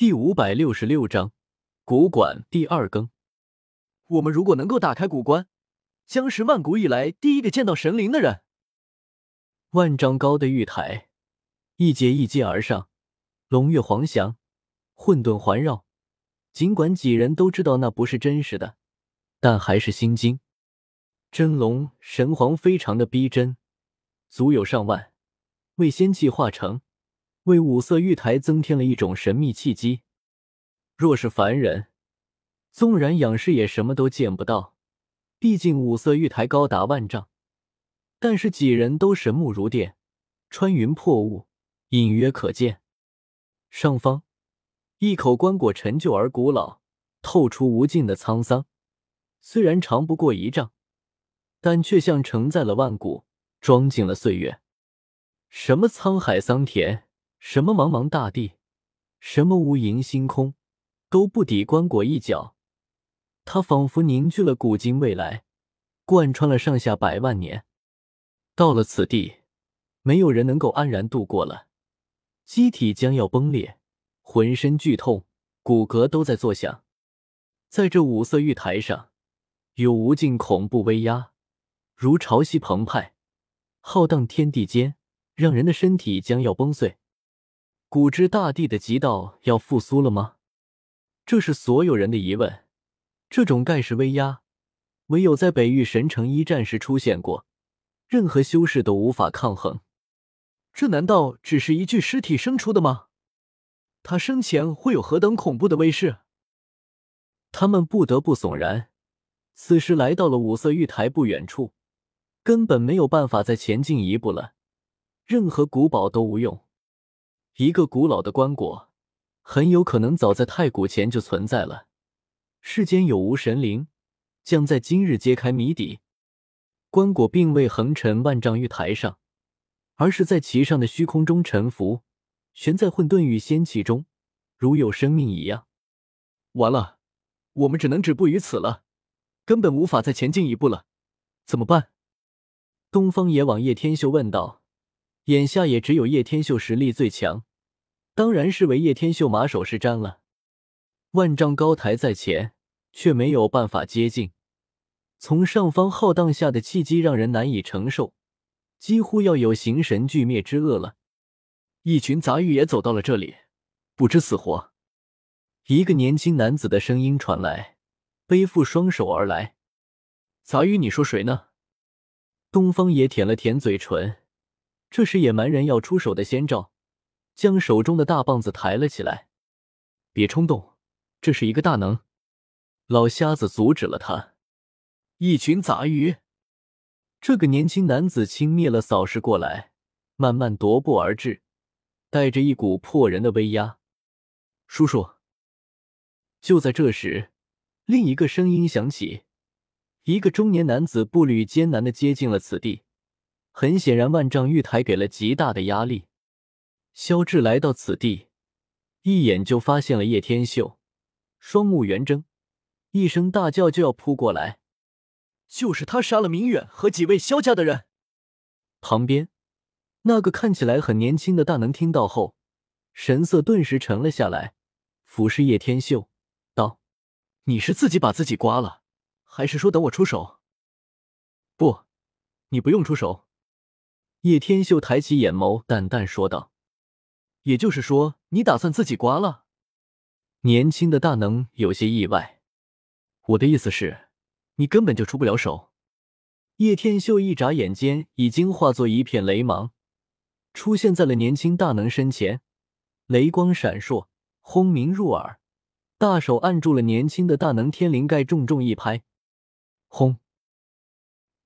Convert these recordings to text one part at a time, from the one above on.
第五百六十六章古馆第二更。我们如果能够打开古关，将是万古以来第一个见到神灵的人。万丈高的玉台，一阶一阶而上，龙跃黄翔，混沌环绕。尽管几人都知道那不是真实的，但还是心惊。真龙神皇非常的逼真，足有上万，为仙气化成。为五色玉台增添了一种神秘气机。若是凡人，纵然仰视也什么都见不到。毕竟五色玉台高达万丈，但是几人都神目如电，穿云破雾，隐约可见。上方一口棺椁陈旧而古老，透出无尽的沧桑。虽然长不过一丈，但却像承载了万古，装进了岁月。什么沧海桑田？什么茫茫大地，什么无垠星空，都不抵棺椁一角。它仿佛凝聚了古今未来，贯穿了上下百万年。到了此地，没有人能够安然度过了。机体将要崩裂，浑身剧痛，骨骼都在作响。在这五色玉台上，有无尽恐怖威压，如潮汐澎湃，浩荡天地间，让人的身体将要崩碎。古之大帝的极道要复苏了吗？这是所有人的疑问。这种盖世威压，唯有在北域神城一战时出现过，任何修士都无法抗衡。这难道只是一具尸体生出的吗？他生前会有何等恐怖的威势？他们不得不悚然。此时来到了五色玉台不远处，根本没有办法再前进一步了，任何古堡都无用。一个古老的棺椁，很有可能早在太古前就存在了。世间有无神灵，将在今日揭开谜底。棺椁并未横沉万丈玉台上，而是在其上的虚空中沉浮，悬在混沌与仙气中，如有生命一样。完了，我们只能止步于此了，根本无法再前进一步了。怎么办？东方野往叶天秀问道。眼下也只有叶天秀实力最强。当然是为叶天秀马首是瞻了。万丈高台在前，却没有办法接近。从上方浩荡下的气机让人难以承受，几乎要有形神俱灭之恶了。一群杂鱼也走到了这里，不知死活。一个年轻男子的声音传来，背负双手而来。杂鱼，你说谁呢？东方也舔了舔嘴唇，这是野蛮人要出手的先兆。将手中的大棒子抬了起来，别冲动，这是一个大能。老瞎子阻止了他。一群杂鱼。这个年轻男子轻蔑了扫视过来，慢慢踱步而至，带着一股破人的威压。叔叔。就在这时，另一个声音响起，一个中年男子步履艰难的接近了此地。很显然，万丈玉台给了极大的压力。萧志来到此地，一眼就发现了叶天秀，双目圆睁，一声大叫就要扑过来。就是他杀了明远和几位萧家的人。旁边那个看起来很年轻的大能听到后，神色顿时沉了下来，俯视叶天秀，道：“你是自己把自己刮了，还是说等我出手？”不，你不用出手。叶天秀抬起眼眸，淡淡说道。也就是说，你打算自己刮了？年轻的大能有些意外。我的意思是，你根本就出不了手。叶天秀一眨眼间，已经化作一片雷芒，出现在了年轻大能身前，雷光闪烁，轰鸣入耳，大手按住了年轻的大能天灵盖，重重一拍，轰！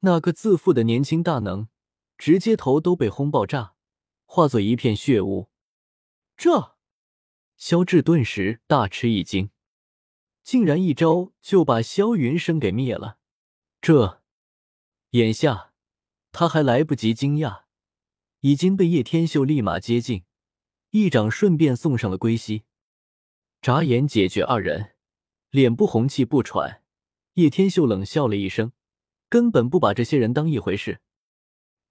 那个自负的年轻大能，直接头都被轰爆炸，化作一片血雾。这，萧志顿时大吃一惊，竟然一招就把萧云生给灭了。这，眼下他还来不及惊讶，已经被叶天秀立马接近，一掌顺便送上了归西。眨眼解决二人，脸不红气不喘。叶天秀冷笑了一声，根本不把这些人当一回事。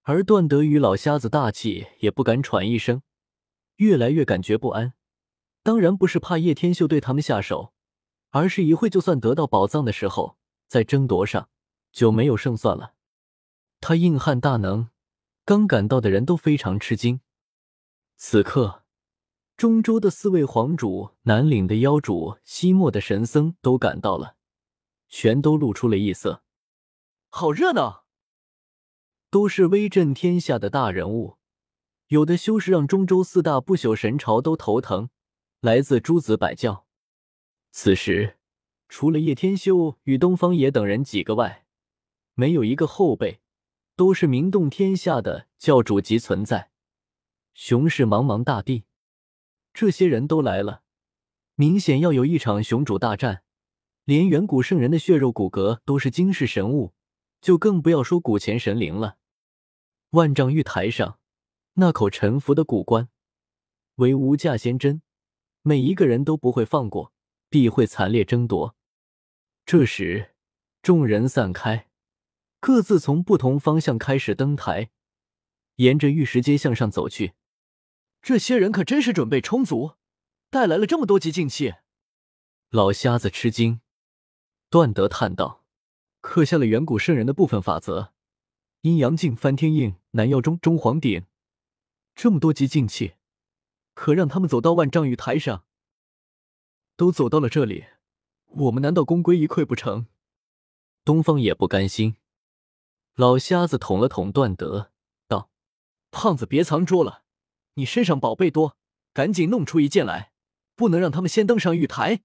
而段德与老瞎子大气也不敢喘一声。越来越感觉不安，当然不是怕叶天秀对他们下手，而是一会就算得到宝藏的时候，在争夺上就没有胜算了。他硬汉大能，刚赶到的人都非常吃惊。此刻，中州的四位皇主、南岭的妖主、西漠的神僧都赶到了，全都露出了异色。好热闹，都是威震天下的大人物，有的修士让中州四大不朽神朝都头疼。来自诸子百教。此时，除了叶天修与东方野等人几个外，没有一个后辈，都是名动天下的教主级存在。雄视茫茫大地，这些人都来了，明显要有一场雄主大战。连远古圣人的血肉骨骼都是惊世神物，就更不要说古前神灵了。万丈玉台上，那口沉浮的古棺，为无价仙珍。每一个人都不会放过，必会惨烈争夺。这时，众人散开，各自从不同方向开始登台，沿着玉石阶向上走去。这些人可真是准备充足，带来了这么多极境器。老瞎子吃惊，段德叹道：“刻下了远古圣人的部分法则，阴阳镜、翻天印、南药钟、中皇鼎，这么多极境器。”可让他们走到万丈玉台上，都走到了这里，我们难道功亏一篑不成？东方也不甘心。老瞎子捅了捅段德，道：“胖子，别藏拙了，你身上宝贝多，赶紧弄出一件来，不能让他们先登上玉台。”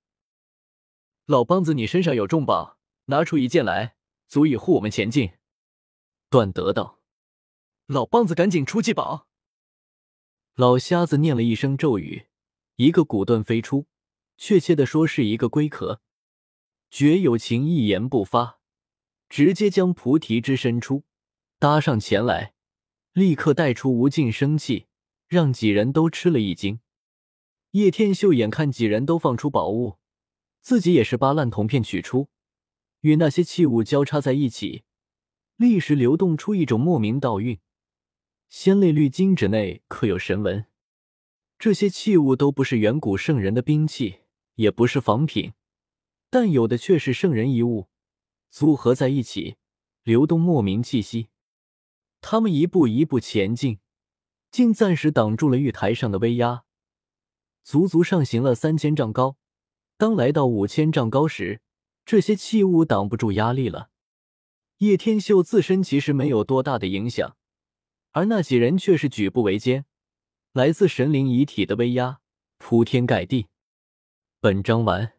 老梆子，你身上有重宝，拿出一件来，足以护我们前进。段德道：“老梆子，赶紧出计宝。”老瞎子念了一声咒语，一个骨盾飞出，确切的说是一个龟壳。绝有情一言不发，直接将菩提之伸出，搭上前来，立刻带出无尽生气，让几人都吃了一惊。叶天秀眼看几人都放出宝物，自己也是把烂铜片取出，与那些器物交叉在一起，立时流动出一种莫名道韵。仙泪绿金纸内刻有神纹，这些器物都不是远古圣人的兵器，也不是仿品，但有的却是圣人遗物，组合在一起，流动莫名气息。他们一步一步前进，竟暂时挡住了玉台上的威压，足足上行了三千丈高。当来到五千丈高时，这些器物挡不住压力了。叶天秀自身其实没有多大的影响。而那几人却是举步维艰，来自神灵遗体的威压铺天盖地。本章完。